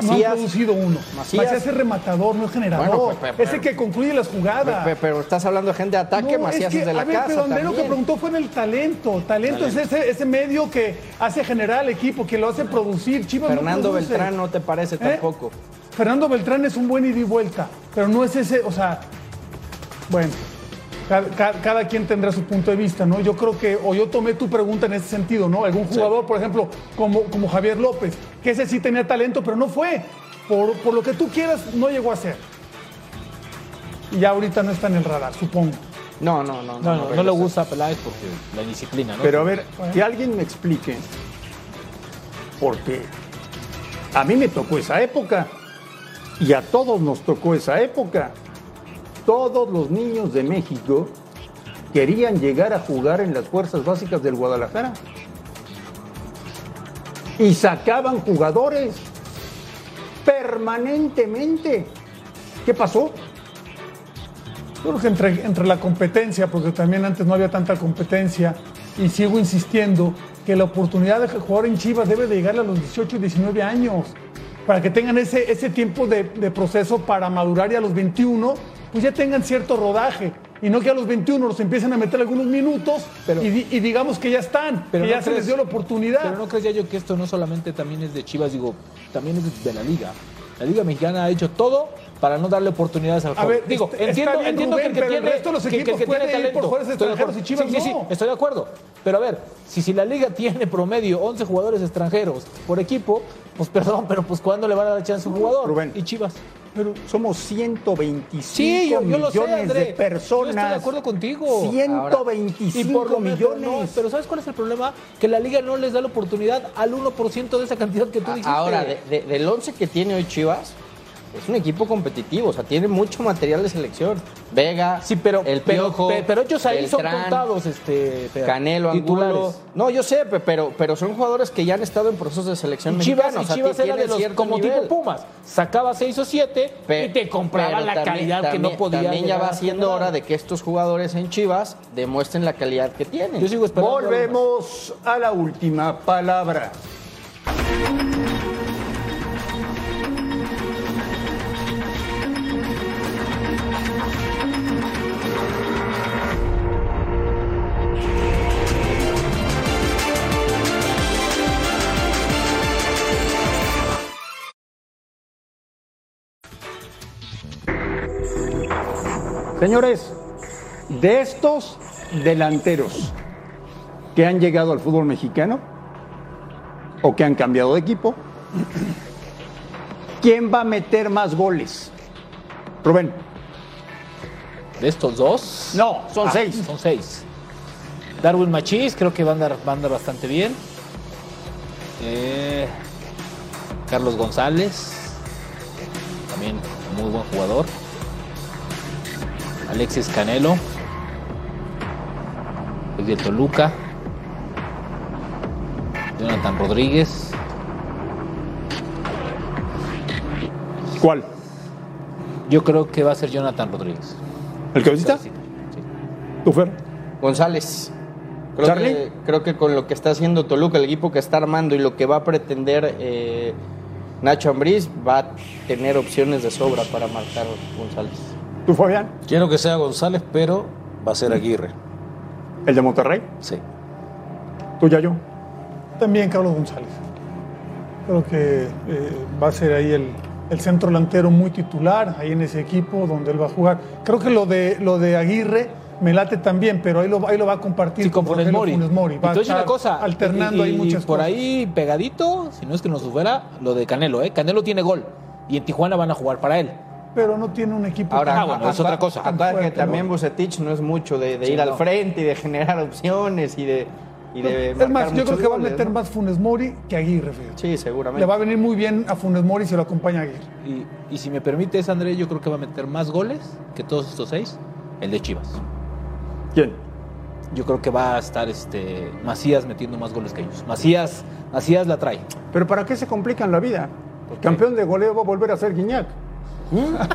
No han producido uno. Macías. Macías, es rematador, no es generador. Bueno, es el que concluye las jugadas. Pe- Pero, estás hablando de gente de ataque, No, Macías que, es, de la a ver, casa. pero lo que preguntó fue en el talento. Talento, es ese, ese medio que hace generar al equipo, que lo hace producir. Chivas Fernando. Beltrán no te parece ¿Eh? tampoco. Fernando Beltrán es un buen ida y vuelta, pero no es ese, o sea, bueno, cada, ca- cada quien tendrá su punto de vista, ¿no? Yo creo que, o yo tomé tu pregunta en ese sentido, ¿no? Algún jugador, por ejemplo, como, como Javier López, que ese sí tenía talento, pero no fue. Por, por lo que tú quieras, no llegó a ser. Y ya ahorita no está en el radar, supongo. No, no, no. No, no, no le gusta a Peláez porque la indisciplina, ¿no? Pero a ver, que alguien me explique, porque a mí me tocó esa época y a todos nos tocó esa época. Todos los niños de México querían llegar a jugar en las fuerzas básicas del Guadalajara y sacaban jugadores permanentemente. ¿Qué pasó? Creo que entre, la competencia, porque también antes no había tanta competencia, y sigo insistiendo que la oportunidad de jugar en Chivas debe de llegarle a los 18 y 19 años, para que tengan ese, ese tiempo de proceso para madurar y a los 21, pues ya tengan cierto rodaje. Y no que a los 21 los empiecen a meter algunos minutos Pero- y, di- y digamos que ya están, Pero que no ya se crees- les dio la oportunidad. Pero no creía yo que esto no solamente también es de Chivas, digo, también es de la liga. La liga mexicana ha hecho todo para no darle oportunidades al A joven. ver, digo, está- está entiendo, bien, entiendo Rubén, que el que pero el tiene, resto de los que- que equipos que tiene ir por talento. de acuerdo. extranjeros y Sí, Chivas sí, sí, no. estoy de acuerdo. Pero a ver, si, si la liga <laughs> tiene promedio 11 jugadores extranjeros por equipo, pues perdón, pero pues ¿cuándo le van a dar chance a un jugador? Rubén. Y Chivas. Pero somos 125 Sí, yo, yo lo sé, millones André. de Yo personas. estoy de acuerdo contigo. 125 Y por lo menos, millones. no, pero ¿sabes cuál es el problema? Que la liga no les da la oportunidad al 1% de esa cantidad que tú dijiste. Ahora, de- de- del 11 que tiene hoy Chivas, es un equipo competitivo, o sea, tiene mucho material de selección. Vega, Sí, pero, el pero, Piojo, pe- pero ellos ahí son contados, este, Canelo, titulares. Angulo. No, yo sé, pe- pero, pero son jugadores que ya han estado en procesos de selección Y Chivas, mexicana. y o sea, Chivas era de tienen los, cierto como nivel. tipo Pumas. Sacaba 6 o 7 Pe- y te compraba pero la también- calidad que no podía También ya va siendo hora de que estos jugadores en Chivas demuestren la calidad que tienen. Yo sigo esperando. Volvemos a la última palabra. Señores, de estos delanteros que han llegado al fútbol mexicano o que han cambiado de equipo, ¿quién va a meter más goles? Rubén. De estos dos. No, son Ah, seis. Son seis. Darwin Machís, creo que va a andar, va a andar bastante bien. Eh, Carlos González, también muy buen jugador. Alexis Canelo, es de Toluca. Jonathan Rodríguez. ¿Cuál? Yo creo que va a ser Jonathan Rodríguez. ¿El cabecita? Sí. ¿Tú, Fer? González. Creo ¿Charlie? que, creo que con lo que está haciendo Toluca, el equipo que está armando y lo que va a pretender eh, Nacho Ambriz, va a tener opciones de sobra para marcar González. ¿Tú, Fabián? Quiero que sea González, pero va a ser Aguirre. ¿El de Monterrey? Sí. ¿Tú, Yayo? También Carlos González. Creo que eh, va a ser ahí el, el centro delantero muy titular ahí en ese equipo donde él va a jugar. Creo que lo de, lo de Aguirre me late también, pero ahí lo, ahí lo va a compartir Sí, con Funes Rogelio Mori. Funes Mori. Va te a voy a decir una cosa. alternando y- ahí y muchas por cosas. ahí pegadito, si no es que nos supera, lo de Canelo, ¿eh? Canelo tiene gol. Y en Tijuana van a jugar para él. Pero no tiene un equipo Ahora, Ah, bueno, es otra cosa. Acuérdate que también ¿no? Bucetich no es mucho de, de Sí, ir al no. frente y de <laughs> generar opciones y de. Y de es más, yo creo que va a meter ¿no? más Funes Mori que Aguirre, fíjate. Sí, seguramente. Le va a venir muy bien a Funes Mori si lo acompaña Aguirre. Y, y si me permites, André, yo creo que va a meter más goles que todos estos seis, el de Chivas. ¿Quién? Yo creo que va a estar este Macías metiendo más goles que ellos. Macías, Macías la trae. Pero ¿para qué se complican la vida? El campeón de goleo va a volver a ser Guiñac. <laughs>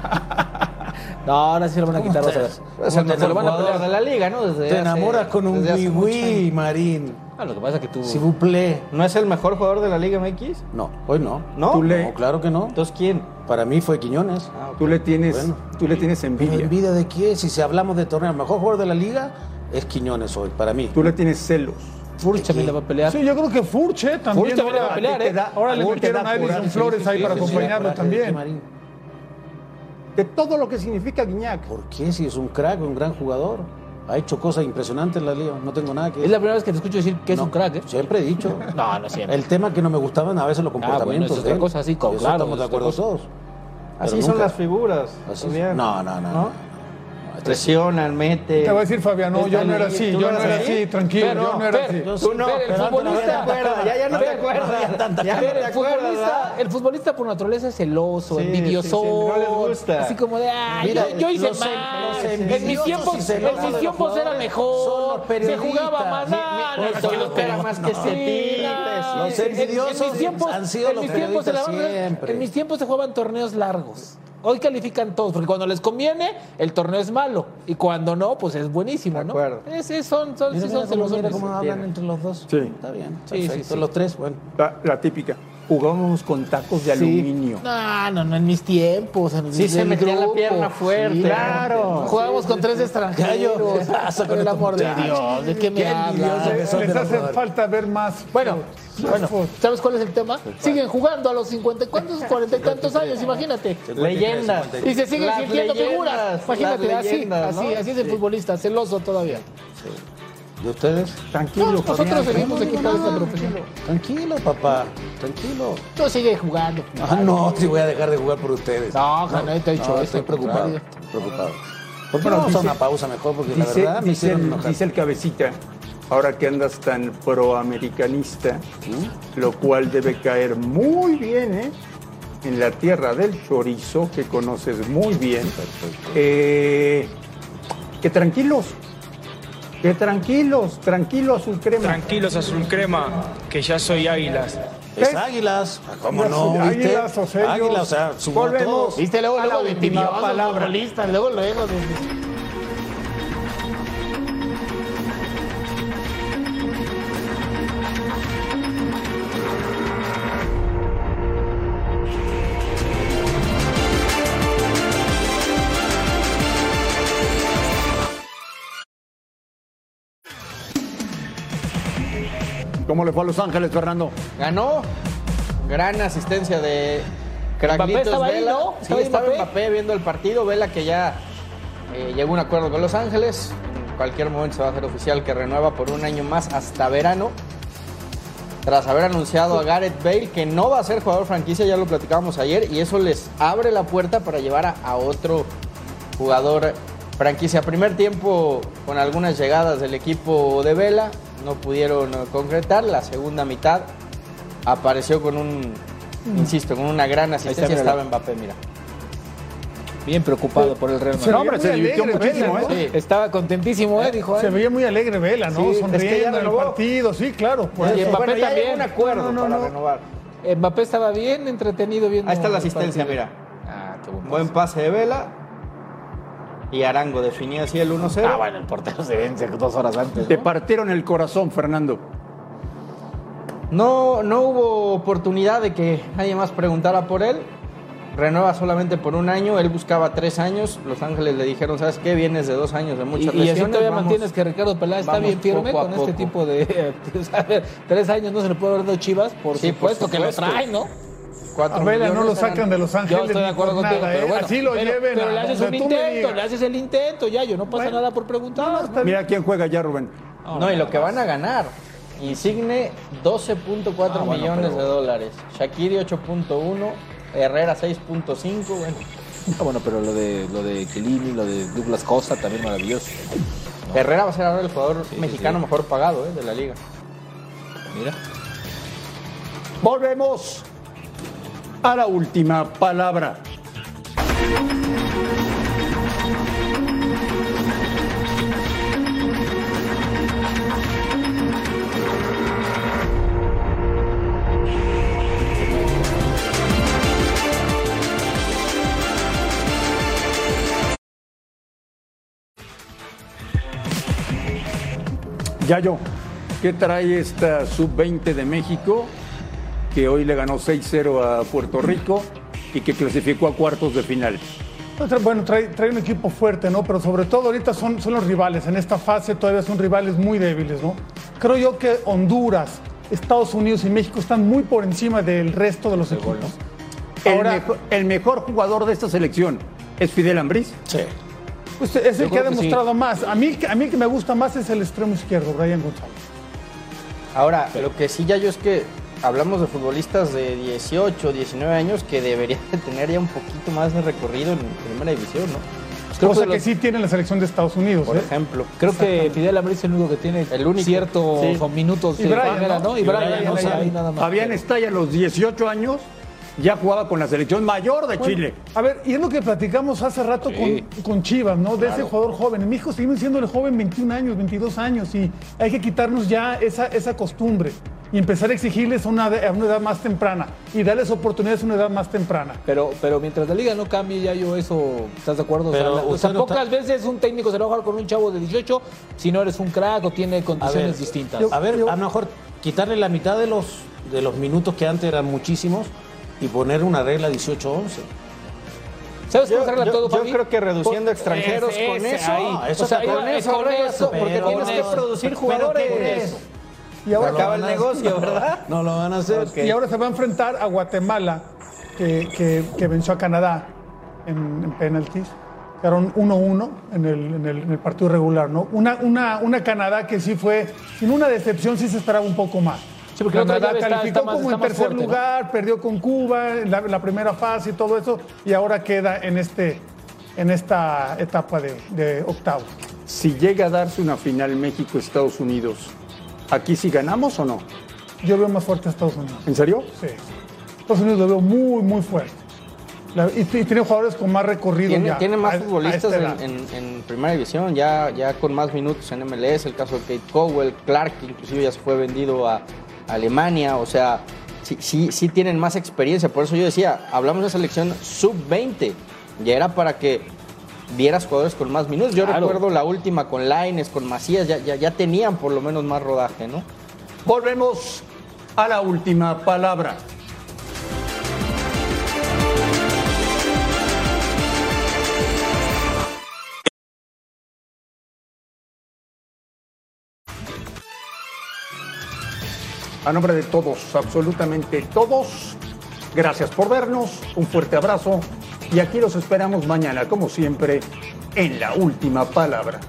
No, ahora sí se lo van a quitar, vas a ver. Es el te mejor enamoras? jugador de la liga, ¿no? Desde Te hace- enamoras con un desde hace mucho wii Marín. Ah, lo que pasa es que tú. Si plaît. ¿No es el mejor jugador de la Liga MX? No, hoy no. ¿No? Tú le- No, claro que no. Entonces, ¿quién? Para mí fue Quiñones. Ah, ok. Tú le tienes, Bueno. tú le tienes ¿Pero envidia. envidia de quién? Si se hablamos de torneo, el mejor jugador de la liga es Quiñones hoy, para mí. Tú le tienes celos. Furch también le va a pelear. Sí, yo creo que Furche también. Furch también le va a ahora- pelear, ¿eh? Ahora le Furch te metieron da a Edison Flores sí, ahí sí, para sí, sí, acompañarlo Coraje de también. Marín. De todo lo que significa Guiñac. ¿Por qué? Si es un crack, un gran jugador. Ha hecho cosas impresionantes en la liga. No tengo nada que Es la primera vez que te escucho decir que es un crack, ¿eh? Siempre he dicho. <laughs> No, no siempre. El tema que no me gustaban a veces los comportamientos. bueno, eso es otra de él. cosa, sí, Eso claro, Estamos de acuerdo cosa. todos. Así son las figuras. Así- Fabián. no, no, no, no, ¿No? Presionan, mete. Te voy a decir, Fabián, no, yo no era así, ¿tú yo no era así? tranquilo, yo no era así. Tú no, el futbolista- ya, ya no te acuerdas. Ya no te el acuerdas, futbolista, ¿verdad? el futbolista por naturaleza es celoso, envidioso. no les gusta. Así como de, ah, yo, hice los en- más. los en mis tiempos, era mejor. se jugaba más. No, los peras más que. Los en- en- envidiosos en mis tiempos, han sido en los mis tiempos se la van a- periodistas siempre. En mis tiempos se jugaban torneos largos. Hoy califican todos, porque cuando les conviene, el torneo es malo. Y cuando no, pues es buenísimo, De ¿no? acuerdo. Es- es- son, son, Mira, sí mira son cómo, mira celosones. cómo hablan entre los dos. Sí. Está bien. Sí, sí, sí. Los tres, bueno. La, la típica. Jugábamos con tacos de aluminio. No, no, no, en mis tiempos. En Sí, se metía la pierna fuerte. Sí, claro. Jugábamos con tres extranjeros. ¿Qué <laughs> pasa con Por el amor de? Dios, ¿de qué me hablas? Les hace jugadores. falta ver más. Bueno. ¿sabes cuál es el tema? Siguen jugando a los 50 y cuántos, 40 y tantos años, <laughs> imagínate. Leyendas. Y se siguen sintiendo figuras. Imagínate, así, así, así es el futbolista, celoso todavía. ¿Y ustedes? Tranquilo, No, nosotros tranquilo. aquí con esta profesión. Tranquilo, papá. Tranquilo. Tú sigue jugando. Ah, no, si voy a dejar de jugar por ustedes. No, nadie te ha dicho No, eso, estoy preocupado. Preocupado. ¿Por qué no Bueno, vamos a una pausa mejor? Porque la verdad me dice hicieron el, enojar. dice el cabecita, ahora que andas tan proamericanista, ¿Mm? lo cual debe caer muy bien ¿eh? en la tierra del chorizo, que conoces muy bien. Eh, que tranquilos, que tranquilos, tranquilo azul crema. Tranquilos, azul crema, que ya soy águilas. Es Águilas. Ah, ¿Cómo no? Águilas, o sea, Águilas, o sea, Volvemos. todos. Viste luego, A la luego de palabra. futbolistas, luego, luego de... ¿Cómo le fue a Los Ángeles, Fernando? Ganó. Gran asistencia de Craglitos estaba ahí, Vela. ¿no? Sí, Estaba Mbappé. Mbappé viendo el partido. Vela que ya eh, llegó a un acuerdo con Los Ángeles. En cualquier momento se va a hacer oficial que renueva por un año más hasta verano. Tras haber anunciado a Gareth Bale que no va a ser jugador franquicia, ya lo platicábamos ayer, y eso les abre la puerta para llevar a, a otro jugador franquicia. Primer tiempo con algunas llegadas del equipo de Vela, no pudieron eh, concretar. La segunda mitad apareció con un, insisto, con una gran asistencia. míralo. Estaba Mbappé, mira. Bien preocupado por el Real Madrid. No, hombre, se divirtió muchísimo, Vela, ¿eh? Estaba contentísimo, ¿eh? Dijo, Se ¿eh? veía muy alegre Vela, ¿no? Sí, es que Sonriendo en el partido, sí, claro. por Y. Mbappé bueno, ya también. llegó un acuerdo No, no, para no. renovar. Mbappé estaba bien entretenido viendo Ahí está la asistencia, mira. Ah, qué buen Buen pase. pase de Vela. Y Arango definía así el 1-0. Ah, bueno, el portero se vence dos horas antes. Te partieron el corazón, Fernando. No, no hubo oportunidad de que nadie más preguntara por él. Renueva solamente por un año. Él buscaba tres años. Los Ángeles le dijeron, ¿sabes qué? Vienes de dos años de Y, muchas y así lesiones. todavía vamos". mantienes que Ricardo Peláez está bien firme poco con este tipo de... <laughs> tres años no se le puede haber dado Chivas, por Sí, por supuesto que lo supuesto. trae, ¿no? 4 A Vela no lo sacan de Los Ángeles. Yo estoy de acuerdo contigo, nada, pero ¿eh? bueno. Así lo pero, lleven. pero a le haces un intento, le haces el intento, ya, yo no pasa Bueno. nada por preguntar. Mira quién juega ya, Rubén. No, y lo que van a ganar. Insigne 12.4 Ah, bueno, millones pero- de dólares. Shakiri 8.1. Herrera 6.5. Bueno, Ah, bueno, pero lo de lo de Chiellini, lo de Douglas Costa también maravilloso. Herrera va a ser ahora el jugador sí, mexicano sí. mejor pagado eh, de la liga. Mira. Volvemos a la última palabra. Yayo, ¿qué trae esta sub-20 de México que hoy le ganó 6-0 a Puerto Rico y que clasificó a cuartos de final? Bueno, trae, trae un equipo fuerte, ¿no? Pero sobre todo ahorita son, son los rivales. En esta fase todavía son rivales muy débiles, ¿no? Creo yo que Honduras, Estados Unidos y México están muy por encima del resto de los equipos. El, Ahora- mejor, el mejor jugador de esta selección es Fidel Ambriz. Sí. Pues es el Yo que ha creo que sí. demostrado más. A mí, a mí que me gusta más es el extremo izquierdo, Brian González. Ahora, lo que sí ya yo es que hablamos de futbolistas de 18, 19 años que deberían de tener ya un poquito más de recorrido en primera división, ¿no? creo Cosa que que, los- sí tiene la selección de Estados Unidos. Por ¿eh? ejemplo. Creo que Fidel Ambriz es el único que tiene El único. ciertos Sí. minutos Y de Brian, primera, ¿no? ¿no? Y Y Brian, Brian, no ahí, sé, ahí. nada más. Fabián Estalla a los 18 años ya jugaba con la selección mayor de Bueno, Chile. A ver, y es lo que platicamos hace rato Sí. con, con Chivas, ¿no? De ese jugador joven. En México seguimos siendo el joven 21 años, 22 años y hay que quitarnos ya esa, esa costumbre y empezar a exigirles a una, a una edad más temprana y darles oportunidades a una edad más temprana. Pero, pero mientras la liga no cambie, ya yo eso, ¿estás de acuerdo? O sea, o no pocas está- veces un técnico se va a jugar con un chavo de 18 si no eres un crack o tiene A condiciones ver, distintas. A ver, a lo mejor quitarle la mitad de los, de los minutos que antes eran muchísimos y poner una regla 18-11. ¿Sabes cómo Yo, se arregla yo- todo, yo Fabi? creo que reduciendo extranjeros ese- con eso, ahí. No, eso o sea, con eso, con eso, porque pero tienes que producir ¿Pero jugadores. Y ahora, Acaba el negocio, ¿verdad? No lo van a hacer. Y ahora se va a enfrentar a Guatemala, que, que- que venció a Canadá en, en penaltis. Quedaron 1-1 en el, en, el, en el partido regular, ¿no? Una, una, una Canadá que sí fue, sin una decepción, sí se esperaba un poco más. Sí, porque Canadá está- calificó está más- como en tercer fuerte, ¿no? lugar, perdió con Cuba en la, la primera fase y todo eso, y ahora queda en, este, en esta etapa de, de octavos. Si llega a darse una final México-Estados Unidos, ¿aquí sí ganamos o no? Yo veo más fuerte a Estados Unidos. ¿En serio? Sí. Estados Unidos lo veo muy, muy fuerte. La- y, y tiene jugadores con más recorrido Tiene, ya. tiene más a- a futbolistas en, edad. en- en primera división, ya, ya con más minutos en MLS, el caso de Kate Cowell, Clark, que inclusive ya se fue vendido a Alemania, o sea, sí, sí, sí tienen más experiencia, por eso yo decía, hablamos de selección sub-20, ya era para que vieras jugadores con más minutos, yo Claro. recuerdo la última con Laines, con Macías, ya, ya, ya tenían por lo menos más rodaje, ¿no? Volvemos a la última palabra. A nombre de todos, absolutamente todos, gracias por vernos, un fuerte abrazo y aquí los esperamos mañana, como siempre, en la última palabra.